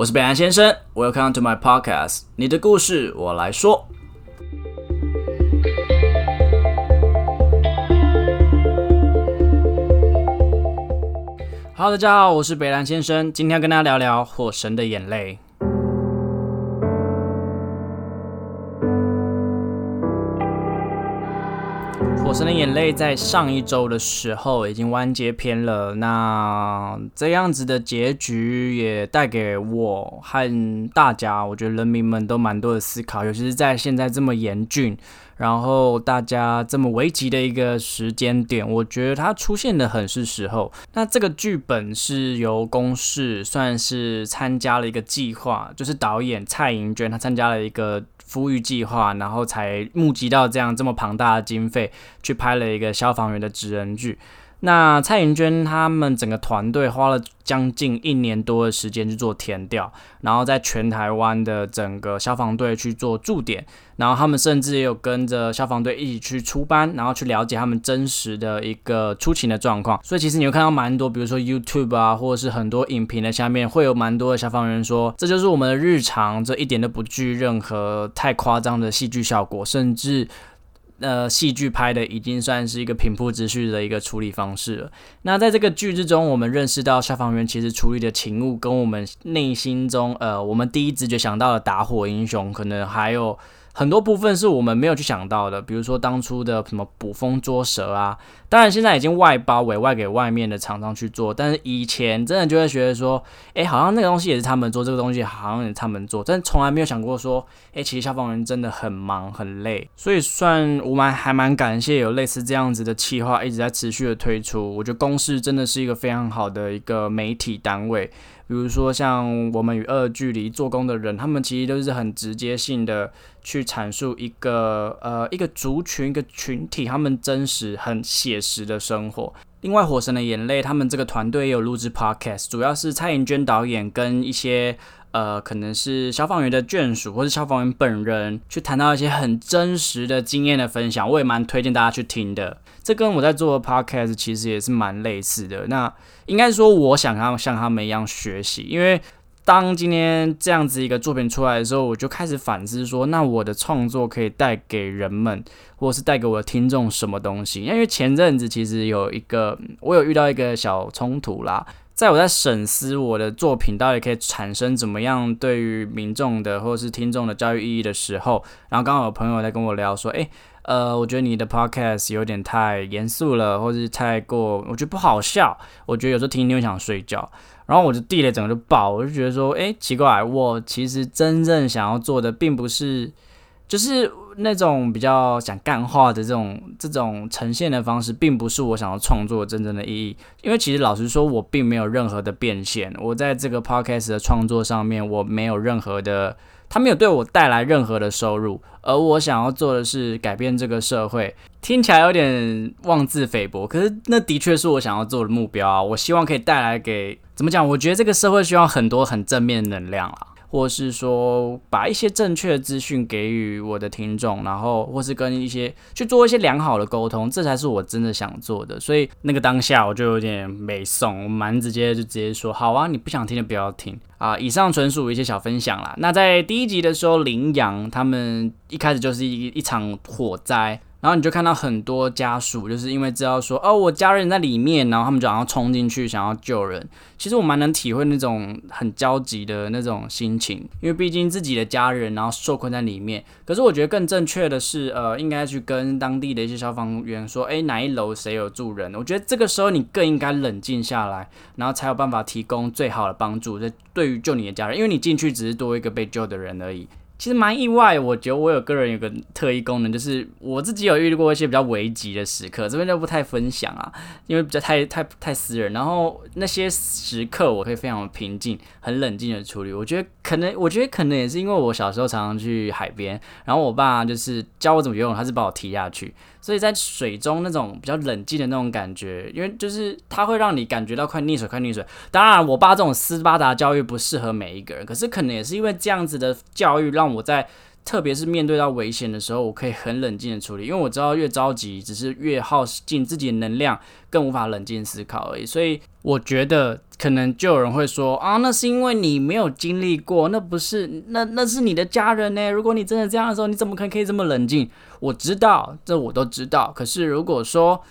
我是北兰先生，Welcome to my podcast，你的故事我来说。Hello，大家好，我是北兰先生，今天要跟大家聊聊《火神的眼泪》。《神的眼泪》在上一周的时候已经完结篇了，那这样子的结局也带给我和大家，我觉得人民们都蛮多的思考，尤其是在现在这么严峻，然后大家这么危急的一个时间点，我觉得它出现的很是时候。那这个剧本是由公视算是参加了一个计划，就是导演蔡盈娟她参加了一个。富裕计划，然后才募集到这样这么庞大的经费，去拍了一个消防员的职人剧。那蔡云娟他们整个团队花了将近一年多的时间去做填调，然后在全台湾的整个消防队去做驻点，然后他们甚至也有跟着消防队一起去出班，然后去了解他们真实的一个出勤的状况。所以其实你会看到蛮多，比如说 YouTube 啊，或者是很多影评的下面会有蛮多的消防员说，这就是我们的日常，这一点都不具任何太夸张的戏剧效果，甚至。呃，戏剧拍的已经算是一个平铺直叙的一个处理方式了。那在这个剧之中，我们认识到消防员其实处理的情物，跟我们内心中呃，我们第一直觉想到的打火英雄，可能还有。很多部分是我们没有去想到的，比如说当初的什么捕风捉蛇啊，当然现在已经外包委外给外面的厂商去做，但是以前真的就会觉得说，哎，好像那个东西也是他们做，这个东西好像也是他们做，但从来没有想过说，哎，其实消防员真的很忙很累，所以算我们还蛮感谢有类似这样子的企划一直在持续的推出，我觉得公司真的是一个非常好的一个媒体单位。比如说，像我们与恶距离做工的人，他们其实都是很直接性的去阐述一个呃一个族群一个群体他们真实很写实的生活。另外，《火神的眼泪》他们这个团队也有录制 podcast，主要是蔡颖娟导演跟一些呃可能是消防员的眷属或是消防员本人去谈到一些很真实的经验的分享，我也蛮推荐大家去听的。这跟我在做的 podcast 其实也是蛮类似的。那应该说，我想要像他们一样学习，因为当今天这样子一个作品出来的时候，我就开始反思说，那我的创作可以带给人们，或是带给我的听众什么东西？因为前阵子其实有一个，我有遇到一个小冲突啦，在我在审思我的作品到底可以产生怎么样对于民众的或者是听众的教育意义的时候，然后刚好有朋友在跟我聊说，诶。呃，我觉得你的 podcast 有点太严肃了，或是太过，我觉得不好笑。我觉得有时候听你会想睡觉，然后我就地雷整个就爆，我就觉得说，哎，奇怪，我其实真正想要做的，并不是就是那种比较想干话的这种这种呈现的方式，并不是我想要创作真正的意义。因为其实老实说，我并没有任何的变现，我在这个 podcast 的创作上面，我没有任何的。他没有对我带来任何的收入，而我想要做的是改变这个社会，听起来有点妄自菲薄，可是那的确是我想要做的目标啊！我希望可以带来给怎么讲？我觉得这个社会需要很多很正面能量啊。或是说把一些正确的资讯给予我的听众，然后或是跟一些去做一些良好的沟通，这才是我真的想做的。所以那个当下我就有点没送，我蛮直接就直接说好啊，你不想听就不要听啊。以上纯属一些小分享啦。那在第一集的时候，羚羊他们一开始就是一一场火灾。然后你就看到很多家属，就是因为知道说，哦，我家人在里面，然后他们就想要冲进去，想要救人。其实我蛮能体会那种很焦急的那种心情，因为毕竟自己的家人然后受困在里面。可是我觉得更正确的是，呃，应该去跟当地的一些消防员说，诶，哪一楼谁有住人？我觉得这个时候你更应该冷静下来，然后才有办法提供最好的帮助，在对于救你的家人，因为你进去只是多一个被救的人而已。其实蛮意外，我觉得我有个人有个特异功能，就是我自己有遇过一些比较危急的时刻，这边就不太分享啊，因为比较太太太私人。然后那些时刻我可以非常平静、很冷静的处理。我觉得可能，我觉得可能也是因为我小时候常常去海边，然后我爸就是教我怎么游泳，他是把我踢下去。所以在水中那种比较冷静的那种感觉，因为就是它会让你感觉到快溺水，快溺水。当然，我爸这种斯巴达教育不适合每一个人，可是可能也是因为这样子的教育，让我在特别是面对到危险的时候，我可以很冷静的处理，因为我知道越着急只是越耗尽自己的能量，更无法冷静思考而已。所以我觉得可能就有人会说啊，那是因为你没有经历过，那不是那那是你的家人呢。如果你真的这样的时候，你怎么可以可以这么冷静？我知道，这我都知道。可是如果说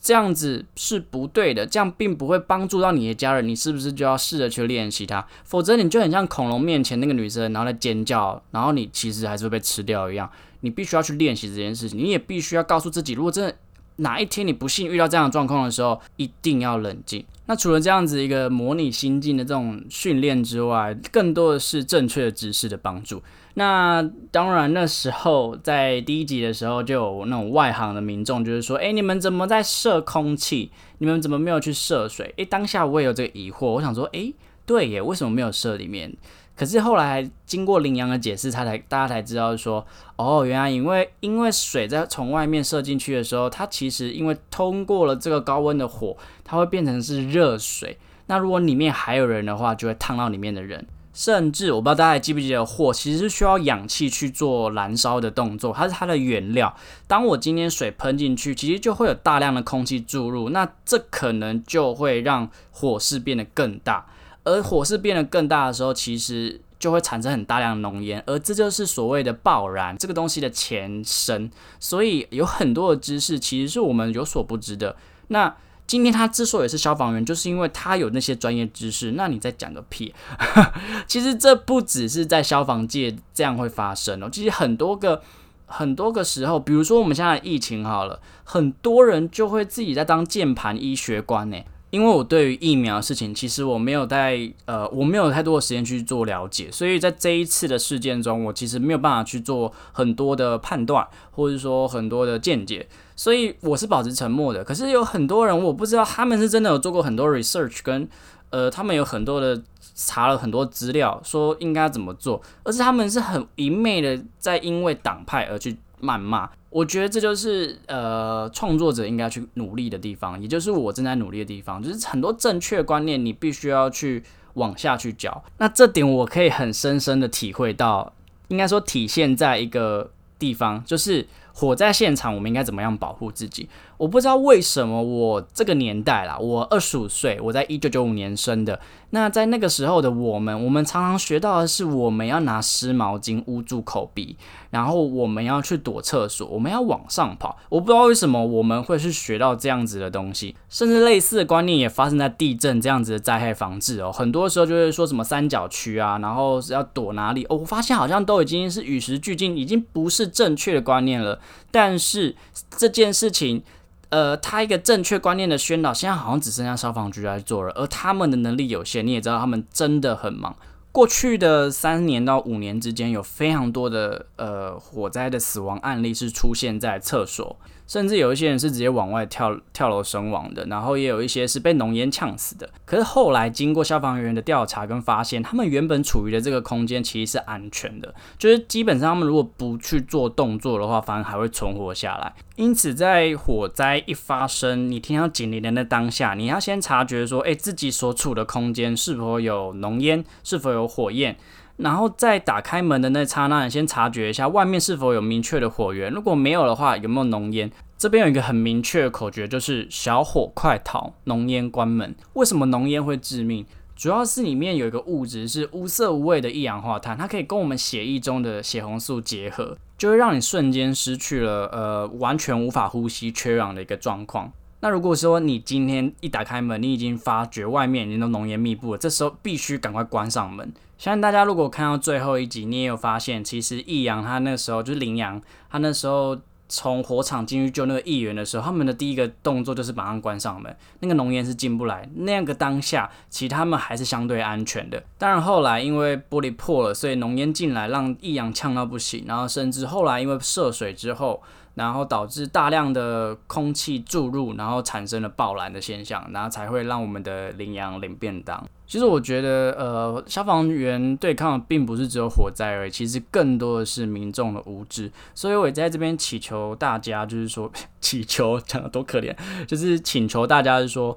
这样子是不对的，这样并不会帮助到你的家人，你是不是就要试着去练习它？否则你就很像恐龙面前那个女生，然后在尖叫，然后你其实还是会被吃掉一样。你必须要去练习这件事情，你也必须要告诉自己，如果真的哪一天你不幸遇到这样的状况的时候，一定要冷静。那除了这样子一个模拟心境的这种训练之外，更多的是正确的知识的帮助。那当然，那时候在第一集的时候，就有那种外行的民众，就是说，哎，你们怎么在射空气？你们怎么没有去射水？诶，当下我也有这个疑惑，我想说，诶，对耶，为什么没有射里面？可是后来经过羚羊的解释，他才大家才知道说，哦，原来因为因为水在从外面射进去的时候，它其实因为通过了这个高温的火，它会变成是热水。那如果里面还有人的话，就会烫到里面的人。甚至我不知道大家还记不记得，火其实是需要氧气去做燃烧的动作，它是它的原料。当我今天水喷进去，其实就会有大量的空气注入，那这可能就会让火势变得更大。而火势变得更大的时候，其实就会产生很大量的浓烟，而这就是所谓的爆燃这个东西的前身。所以有很多的知识其实是我们有所不知的。那今天他之所以是消防员，就是因为他有那些专业知识。那你再讲个屁！其实这不只是在消防界这样会发生哦。其实很多个很多个时候，比如说我们现在疫情好了，很多人就会自己在当键盘医学官呢。因为我对于疫苗的事情，其实我没有在呃，我没有太多的时间去做了解，所以在这一次的事件中，我其实没有办法去做很多的判断，或者说很多的见解，所以我是保持沉默的。可是有很多人，我不知道他们是真的有做过很多 research，跟呃，他们有很多的查了很多资料，说应该怎么做，而是他们是很一昧的在因为党派而去。谩骂，我觉得这就是呃创作者应该去努力的地方，也就是我正在努力的地方，就是很多正确观念你必须要去往下去教。那这点我可以很深深的体会到，应该说体现在一个地方，就是火灾现场，我们应该怎么样保护自己。我不知道为什么我这个年代啦，我二十五岁，我在一九九五年生的。那在那个时候的我们，我们常常学到的是，我们要拿湿毛巾捂住口鼻，然后我们要去躲厕所，我们要往上跑。我不知道为什么我们会去学到这样子的东西，甚至类似的观念也发生在地震这样子的灾害防治哦。很多时候就会说什么三角区啊，然后是要躲哪里？哦，我发现好像都已经是与时俱进，已经不是正确的观念了。但是这件事情。呃，他一个正确观念的宣导，现在好像只剩下消防局来做了，而他们的能力有限。你也知道，他们真的很忙。过去的三年到五年之间，有非常多的呃火灾的死亡案例是出现在厕所。甚至有一些人是直接往外跳跳楼身亡的，然后也有一些是被浓烟呛死的。可是后来经过消防员的调查跟发现，他们原本处于的这个空间其实是安全的，就是基本上他们如果不去做动作的话，反而还会存活下来。因此，在火灾一发生，你听到警铃的那当下，你要先察觉说，诶，自己所处的空间是否有浓烟，是否有火焰。然后在打开门的那刹那，你先察觉一下外面是否有明确的火源。如果没有的话，有没有浓烟？这边有一个很明确的口诀，就是“小火快逃，浓烟关门”。为什么浓烟会致命？主要是里面有一个物质是无色无味的一氧化碳，它可以跟我们血液中的血红素结合，就会让你瞬间失去了呃完全无法呼吸、缺氧的一个状况。那如果说你今天一打开门，你已经发觉外面已经都浓烟密布了，这时候必须赶快关上门。相信大家如果看到最后一集，你也有发现，其实易阳他那时候就是羚羊，他那时候从火场进去救那个议员的时候，他们的第一个动作就是马上关上门，那个浓烟是进不来。那个当下，其实他们还是相对安全的。当然后来因为玻璃破了，所以浓烟进来，让易阳呛到不行，然后甚至后来因为涉水之后。然后导致大量的空气注入，然后产生了爆燃的现象，然后才会让我们的羚羊领便当。其实我觉得，呃，消防员对抗并不是只有火灾而已，其实更多的是民众的无知。所以我也在这边祈求大家，就是说，祈求讲的多可怜，就是请求大家是说。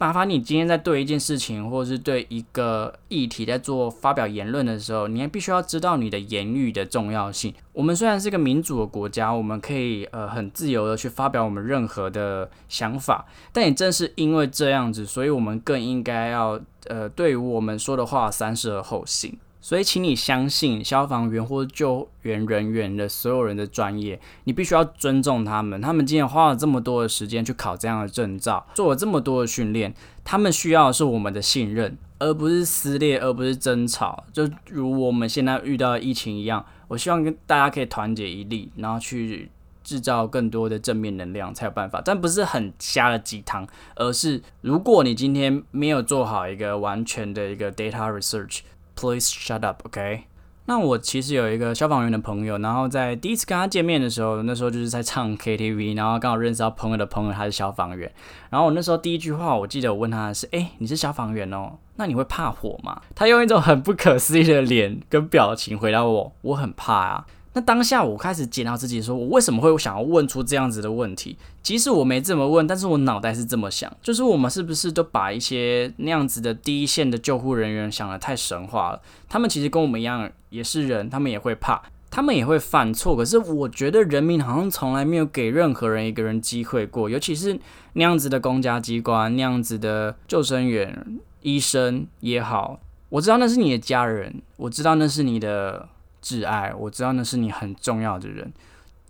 麻烦你今天在对一件事情，或者是对一个议题在做发表言论的时候，你还必须要知道你的言语的重要性。我们虽然是一个民主的国家，我们可以呃很自由的去发表我们任何的想法，但也正是因为这样子，所以我们更应该要呃对于我们说的话三思而后行。所以，请你相信消防员或救援人员的所有人的专业，你必须要尊重他们。他们今天花了这么多的时间去考这样的证照，做了这么多的训练，他们需要的是我们的信任，而不是撕裂，而不是争吵。就如我们现在遇到的疫情一样，我希望跟大家可以团结一力，然后去制造更多的正面能量，才有办法。但不是很瞎的鸡汤，而是如果你今天没有做好一个完全的一个 data research。Please shut up, OK？那我其实有一个消防员的朋友，然后在第一次跟他见面的时候，那时候就是在唱 KTV，然后刚好认识到朋友的朋友，他是消防员。然后我那时候第一句话，我记得我问他的是：“哎，你是消防员哦？那你会怕火吗？”他用一种很不可思议的脸跟表情回答我：“我很怕啊。”那当下我开始检讨自己，说我为什么会想要问出这样子的问题？即使我没这么问，但是我脑袋是这么想，就是我们是不是都把一些那样子的第一线的救护人员想得太神话了？他们其实跟我们一样，也是人，他们也会怕，他们也会犯错。可是我觉得人民好像从来没有给任何人一个人机会过，尤其是那样子的公家机关，那样子的救生员、医生也好，我知道那是你的家人，我知道那是你的。挚爱，我知道那是你很重要的人，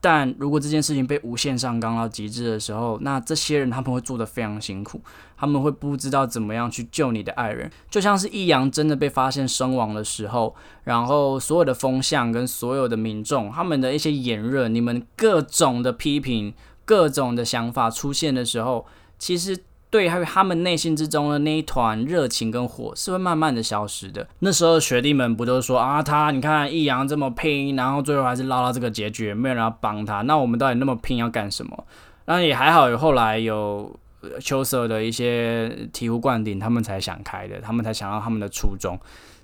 但如果这件事情被无限上纲到极致的时候，那这些人他们会做的非常辛苦，他们会不知道怎么样去救你的爱人，就像是易阳真的被发现身亡的时候，然后所有的风向跟所有的民众他们的一些言论，你们各种的批评，各种的想法出现的时候，其实。对，还有他们内心之中的那一团热情跟火是会慢慢的消失的。那时候学弟们不都说啊，他你看易阳这么拼，然后最后还是捞到这个结局，没有人要帮他。那我们到底那么拼要干什么？那也还好，有后来有秋色的一些醍醐灌顶，他们才想开的，他们才想到他们的初衷。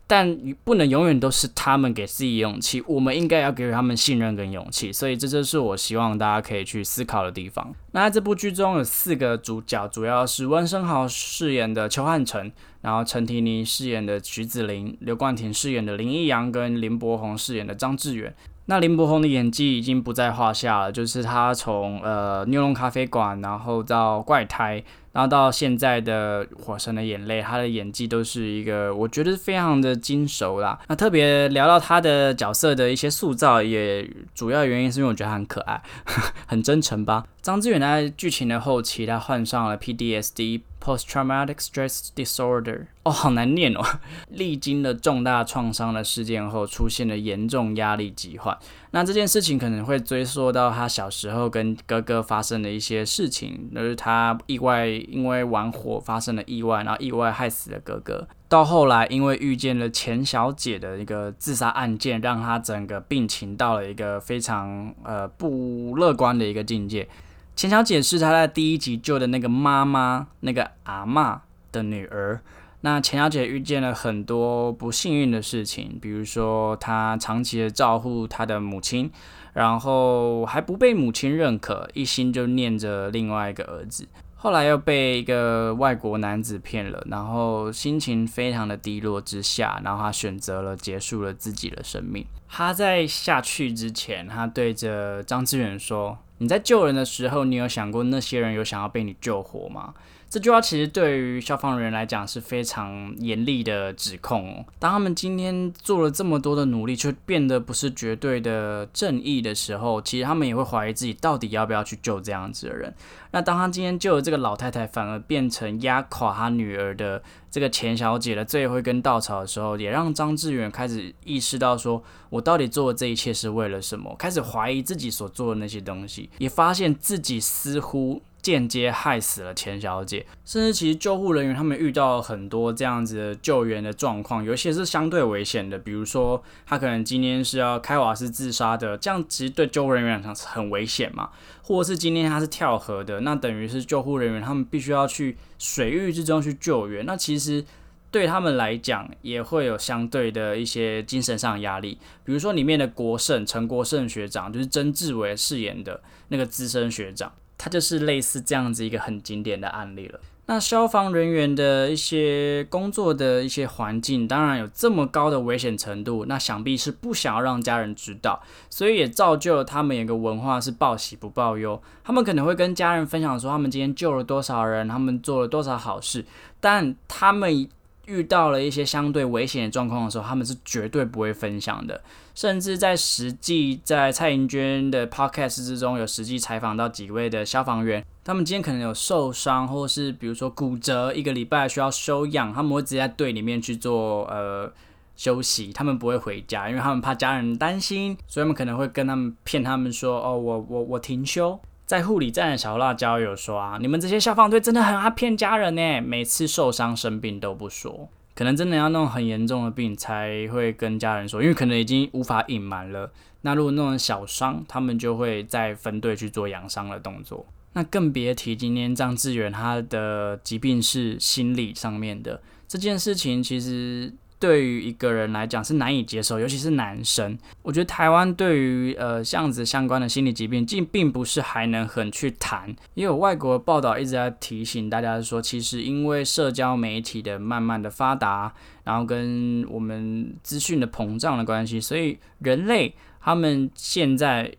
但不能永远都是他们给自己勇气，我们应该要给予他们信任跟勇气。所以这就是我希望大家可以去思考的地方。那在这部剧中有四个主角，主要是温升豪饰演的邱汉成，然后陈婷妮饰演的徐子林，刘冠廷饰演的林奕阳，跟林柏宏饰演的张志远。那林柏宏的演技已经不在话下了，就是他从呃牛龙咖啡馆，然后到怪胎。然后到现在的《火神的眼泪》，他的演技都是一个，我觉得非常的精熟啦。那特别聊到他的角色的一些塑造，也主要原因是因为我觉得他很可爱，很真诚吧。张志远在剧情的后期，他患上了 PDSD。Post-traumatic stress disorder，哦，好难念哦。历经了重大创伤的事件后，出现了严重压力疾患。那这件事情可能会追溯到他小时候跟哥哥发生的一些事情，就是他意外因为玩火发生了意外，然后意外害死了哥哥。到后来，因为遇见了钱小姐的一个自杀案件，让他整个病情到了一个非常呃不乐观的一个境界。钱小姐是他在第一集救的那个妈妈，那个阿妈的女儿。那钱小姐遇见了很多不幸运的事情，比如说她长期的照顾她的母亲，然后还不被母亲认可，一心就念着另外一个儿子。后来又被一个外国男子骗了，然后心情非常的低落之下，然后他选择了结束了自己的生命。他在下去之前，他对着张志远说。你在救人的时候，你有想过那些人有想要被你救活吗？这句话其实对于消防员来讲是非常严厉的指控。当他们今天做了这么多的努力，却变得不是绝对的正义的时候，其实他们也会怀疑自己到底要不要去救这样子的人。那当他今天救了这个老太太，反而变成压垮他女儿的这个钱小姐的最后一根稻草的时候，也让张志远开始意识到，说我到底做的这一切是为了什么？开始怀疑自己所做的那些东西，也发现自己似乎。间接害死了钱小姐，甚至其实救护人员他们遇到很多这样子的救援的状况，有些是相对危险的，比如说他可能今天是要开瓦斯自杀的，这样其实对救护人员来讲很危险嘛，或者是今天他是跳河的，那等于是救护人员他们必须要去水域之中去救援，那其实对他们来讲也会有相对的一些精神上的压力，比如说里面的国胜陈国胜学长就是曾志伟饰演的那个资深学长。它就是类似这样子一个很经典的案例了。那消防人员的一些工作的一些环境，当然有这么高的危险程度，那想必是不想要让家人知道，所以也造就了他们有个文化是报喜不报忧。他们可能会跟家人分享说，他们今天救了多少人，他们做了多少好事，但他们。遇到了一些相对危险的状况的时候，他们是绝对不会分享的。甚至在实际在蔡英娟的 podcast 之中，有实际采访到几位的消防员，他们今天可能有受伤，或是比如说骨折，一个礼拜需要休养，他们会直接在队里面去做呃休息，他们不会回家，因为他们怕家人担心，所以他们可能会跟他们骗他们说，哦，我我我停休。在护理站的小辣椒有说啊，你们这些消防队真的很爱骗家人呢，每次受伤生病都不说，可能真的要弄很严重的病才会跟家人说，因为可能已经无法隐瞒了。那如果弄小伤，他们就会再分队去做养伤的动作。那更别提今天张志远他的疾病是心理上面的这件事情，其实。对于一个人来讲是难以接受，尤其是男生。我觉得台湾对于呃这样子相关的心理疾病，竟并不是还能很去谈。也有外国报道一直在提醒大家说，其实因为社交媒体的慢慢的发达，然后跟我们资讯的膨胀的关系，所以人类他们现在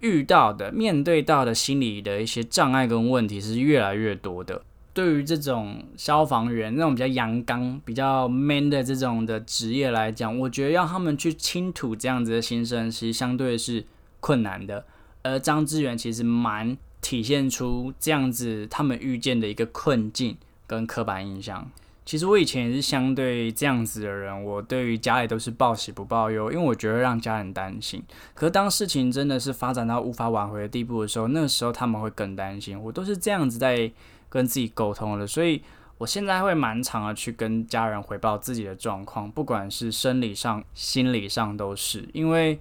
遇到的、面对到的心理的一些障碍跟问题是越来越多的。对于这种消防员那种比较阳刚、比较 man 的这种的职业来讲，我觉得要他们去倾吐这样子的心声，其实相对是困难的。而张志远其实蛮体现出这样子他们遇见的一个困境跟刻板印象。其实我以前也是相对这样子的人，我对于家里都是报喜不报忧，因为我觉得让家人担心。可是当事情真的是发展到无法挽回的地步的时候，那个时候他们会更担心。我都是这样子在。跟自己沟通了，所以我现在会蛮常的去跟家人回报自己的状况，不管是生理上、心理上都是，因为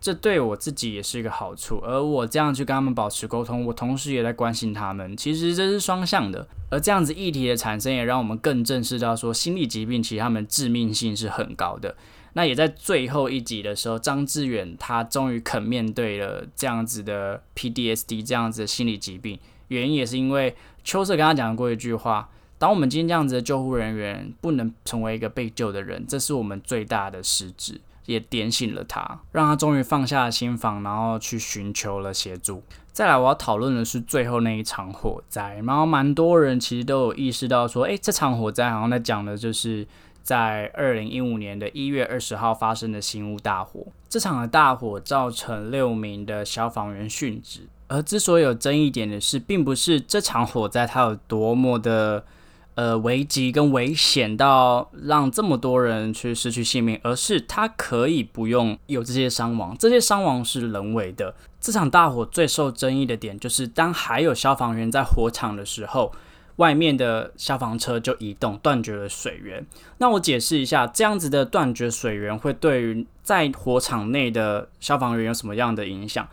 这对我自己也是一个好处。而我这样去跟他们保持沟通，我同时也在关心他们，其实这是双向的。而这样子议题的产生，也让我们更正视到说，心理疾病其实他们致命性是很高的。那也在最后一集的时候，张志远他终于肯面对了这样子的 PDSD 这样子的心理疾病。原因也是因为秋色跟他讲过一句话：，当我们今天这样子的救护人员不能成为一个被救的人，这是我们最大的失职，也点醒了他，让他终于放下了心防，然后去寻求了协助。再来，我要讨论的是最后那一场火灾，然后蛮多人其实都有意识到说，诶，这场火灾好像在讲的就是在二零一五年的一月二十号发生的新屋大火，这场的大火造成六名的消防员殉职。而之所以有争议点的是，并不是这场火灾它有多么的呃危急跟危险到让这么多人去失去性命，而是它可以不用有这些伤亡，这些伤亡是人为的。这场大火最受争议的点就是，当还有消防员在火场的时候，外面的消防车就移动，断绝了水源。那我解释一下，这样子的断绝水源会对于在火场内的消防员有什么样的影响？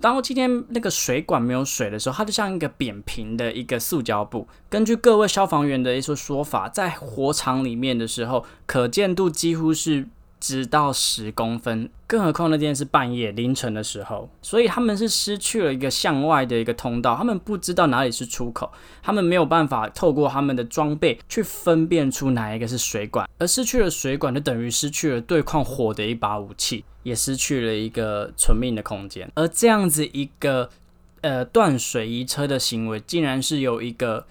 当今天那个水管没有水的时候，它就像一个扁平的一个塑胶布。根据各位消防员的一些说法，在火场里面的时候，可见度几乎是。直到十公分，更何况那天是半夜凌晨的时候，所以他们是失去了一个向外的一个通道，他们不知道哪里是出口，他们没有办法透过他们的装备去分辨出哪一个是水管，而失去了水管，就等于失去了对抗火的一把武器，也失去了一个存命的空间。而这样子一个呃断水移车的行为，竟然是有一个。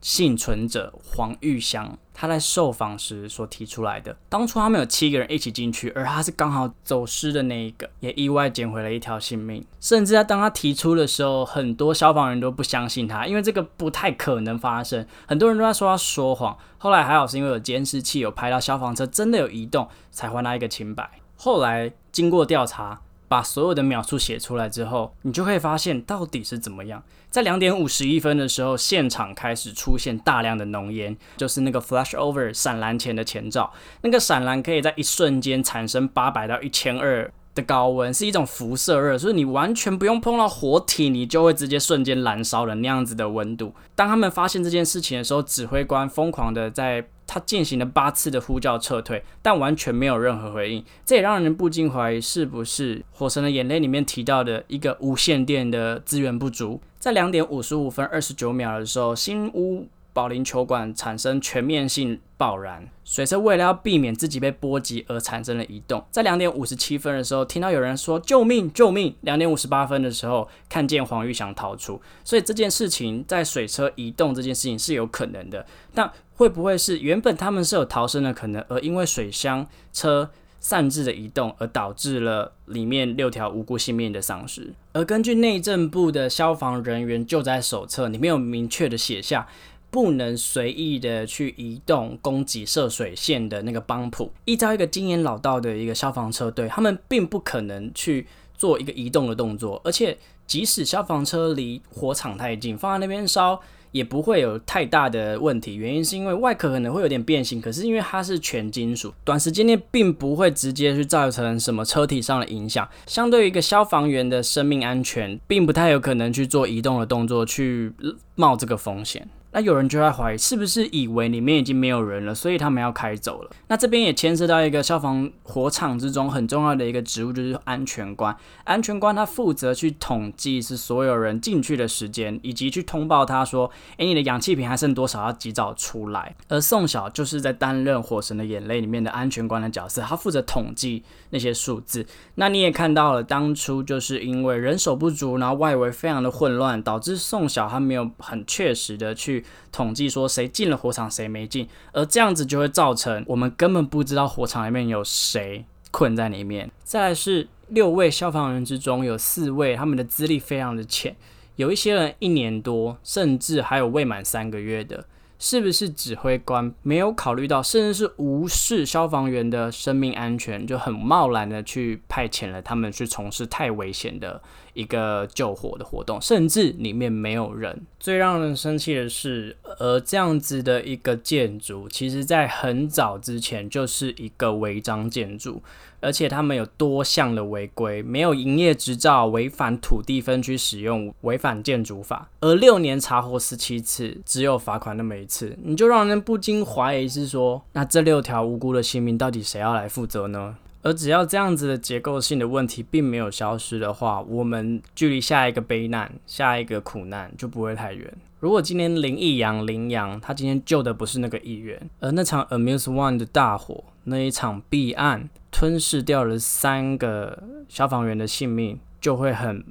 幸存者黄玉香，他在受访时所提出来的，当初他们有七个人一起进去，而他是刚好走失的那一个，也意外捡回了一条性命。甚至在当他提出的时候，很多消防员都不相信他，因为这个不太可能发生。很多人都在说他说谎。后来还好是因为有监视器有拍到消防车真的有移动，才还他一个清白。后来经过调查。把所有的秒数写出来之后，你就会发现到底是怎么样。在两点五十一分的时候，现场开始出现大量的浓烟，就是那个 flash over 闪蓝前的前兆。那个闪蓝可以在一瞬间产生八百到一千二的高温，是一种辐射热，所以你完全不用碰到活体，你就会直接瞬间燃烧了那样子的温度。当他们发现这件事情的时候，指挥官疯狂的在。他进行了八次的呼叫撤退，但完全没有任何回应，这也让人不禁怀疑是不是《火神的眼泪》里面提到的一个无线电的资源不足。在两点五十五分二十九秒的时候，新屋保龄球馆产生全面性爆燃，水车为了要避免自己被波及而产生了移动。在两点五十七分的时候，听到有人说救命救命。两点五十八分的时候，看见黄玉祥逃出。所以这件事情在水车移动这件事情是有可能的，但会不会是原本他们是有逃生的可能，而因为水箱车？擅自的移动，而导致了里面六条无辜性命的丧失。而根据内政部的消防人员救灾手册，里面有明确的写下，不能随意的去移动供给涉水线的那个帮浦。依照一个经验老道的一个消防车队，他们并不可能去做一个移动的动作。而且，即使消防车离火场太近，放在那边烧。也不会有太大的问题，原因是因为外壳可能会有点变形，可是因为它是全金属，短时间内并不会直接去造成什么车体上的影响。相对于一个消防员的生命安全，并不太有可能去做移动的动作，去冒这个风险。那有人就在怀疑，是不是以为里面已经没有人了，所以他们要开走了？那这边也牵涉到一个消防火场之中很重要的一个职务，就是安全官。安全官他负责去统计是所有人进去的时间，以及去通报他说，诶，你的氧气瓶还剩多少，要及早出来。而宋晓就是在担任《火神的眼泪》里面的安全官的角色，他负责统计那些数字。那你也看到了，当初就是因为人手不足，然后外围非常的混乱，导致宋晓他没有很确实的去。统计说谁进了火场，谁没进，而这样子就会造成我们根本不知道火场里面有谁困在里面。再来是六位消防员之中有四位，他们的资历非常的浅，有一些人一年多，甚至还有未满三个月的。是不是指挥官没有考虑到，甚至是无视消防员的生命安全，就很贸然的去派遣了他们去从事太危险的一个救火的活动，甚至里面没有人。最让人生气的是，而这样子的一个建筑，其实在很早之前就是一个违章建筑。而且他们有多项的违规，没有营业执照，违反土地分区使用，违反建筑法。而六年查获十七次，只有罚款那么一次，你就让人不禁怀疑是说，那这六条无辜的性命到底谁要来负责呢？而只要这样子的结构性的问题并没有消失的话，我们距离下一个悲难、下一个苦难就不会太远。如果今天林义阳、林阳他今天救的不是那个议员，而那场 Amuse One 的大火，那一场弊案。吞噬掉了三个消防员的性命，就会很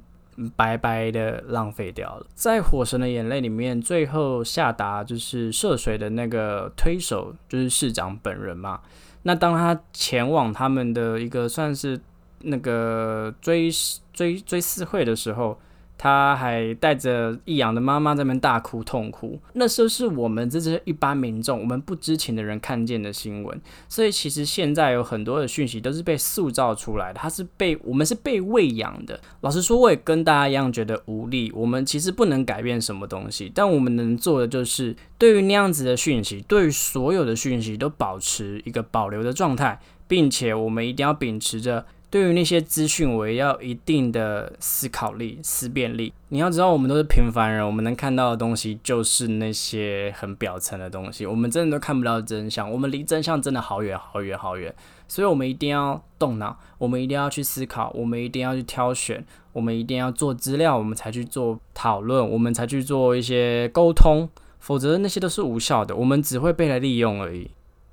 白白的浪费掉了。在《火神的眼泪》里面，最后下达就是涉水的那个推手，就是市长本人嘛。那当他前往他们的一个算是那个追追追思会的时候。他还带着易阳的妈妈在那边大哭痛哭，那时候是我们这些一般民众，我们不知情的人看见的新闻。所以其实现在有很多的讯息都是被塑造出来的，它是被我们是被喂养的。老实说，我也跟大家一样觉得无力。我们其实不能改变什么东西，但我们能做的就是对于那样子的讯息，对于所有的讯息都保持一个保留的状态，并且我们一定要秉持着。对于那些资讯，我也要一定的思考力、思辨力。你要知道，我们都是平凡人，我们能看到的东西就是那些很表层的东西，我们真的都看不到真相。我们离真相真的好远好远好远，所以我们一定要动脑，我们一定要去思考，我们一定要去挑选，我们一定要做资料，我们才去做讨论，我们才去做一些沟通，否则那些都是无效的，我们只会被来利用而已。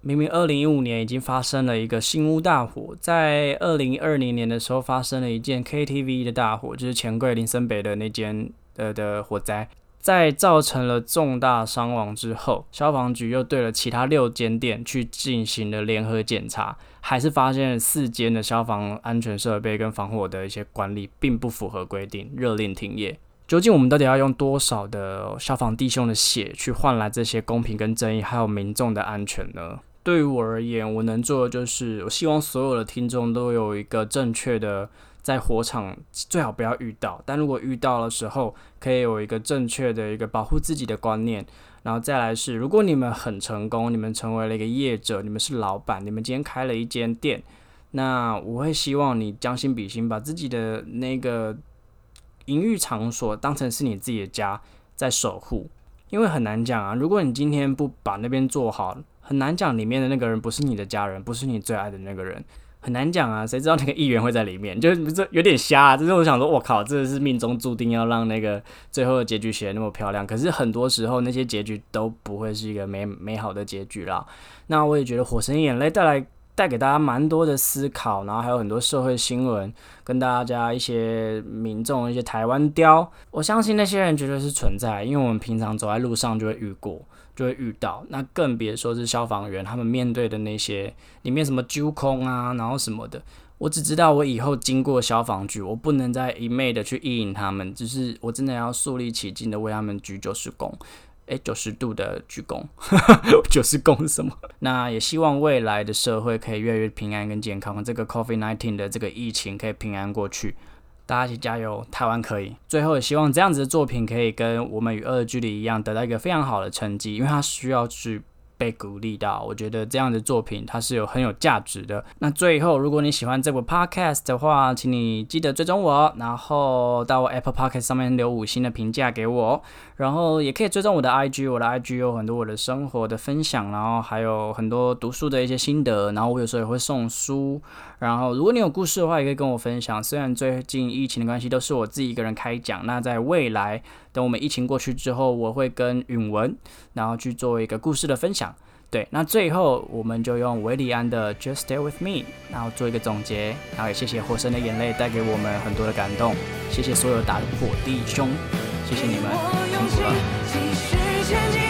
明明二零一五年已经发生了一个新屋大火，在二零二零年的时候发生了一件 KTV 的大火，就是钱柜林森北的那间呃的火灾，在造成了重大伤亡之后，消防局又对了其他六间店去进行了联合检查，还是发现了四间的消防安全设备跟防火的一些管理并不符合规定，热令停业。究竟我们到底要用多少的消防弟兄的血去换来这些公平跟正义，还有民众的安全呢？对于我而言，我能做的就是，我希望所有的听众都有一个正确的在火场最好不要遇到，但如果遇到的时候，可以有一个正确的一个保护自己的观念。然后再来是，如果你们很成功，你们成为了一个业者，你们是老板，你们今天开了一间店，那我会希望你将心比心，把自己的那个营运场所当成是你自己的家，在守护，因为很难讲啊，如果你今天不把那边做好。很难讲，里面的那个人不是你的家人，不是你最爱的那个人。很难讲啊，谁知道那个议员会在里面？就是这有点瞎啊。就是我想说，我靠，这是命中注定要让那个最后的结局写的那么漂亮。可是很多时候那些结局都不会是一个美美好的结局啦。那我也觉得《火神眼泪》带来带给大家蛮多的思考，然后还有很多社会新闻，跟大家一些民众一些台湾雕，我相信那些人绝对是存在，因为我们平常走在路上就会遇过。就会遇到，那更别说是消防员，他们面对的那些里面什么揪空啊，然后什么的，我只知道我以后经过消防局，我不能再一昧的去意淫他们，只是我真的要肃立起敬的为他们鞠九十躬，诶，九十度的鞠躬，九十躬是什么？那也希望未来的社会可以越来越平安跟健康，这个 COVID nineteen 的这个疫情可以平安过去。大家一起加油，台湾可以。最后也希望这样子的作品可以跟《我们与恶的距离》一样，得到一个非常好的成绩，因为它需要去。被鼓励到，我觉得这样的作品它是有很有价值的。那最后，如果你喜欢这部 podcast 的话，请你记得追踪我，然后到 Apple Podcast 上面留五星的评价给我，然后也可以追踪我的 IG，我的 IG 有很多我的生活的分享，然后还有很多读书的一些心得，然后我有时候也会送书。然后如果你有故事的话，也可以跟我分享。虽然最近疫情的关系都是我自己一个人开讲，那在未来。等我们疫情过去之后，我会跟允文，然后去做一个故事的分享。对，那最后我们就用维里安的《Just Stay With Me》，然后做一个总结。然后也谢谢火神的眼泪带给我们很多的感动，谢谢所有打火弟兄，谢谢你们，辛苦了。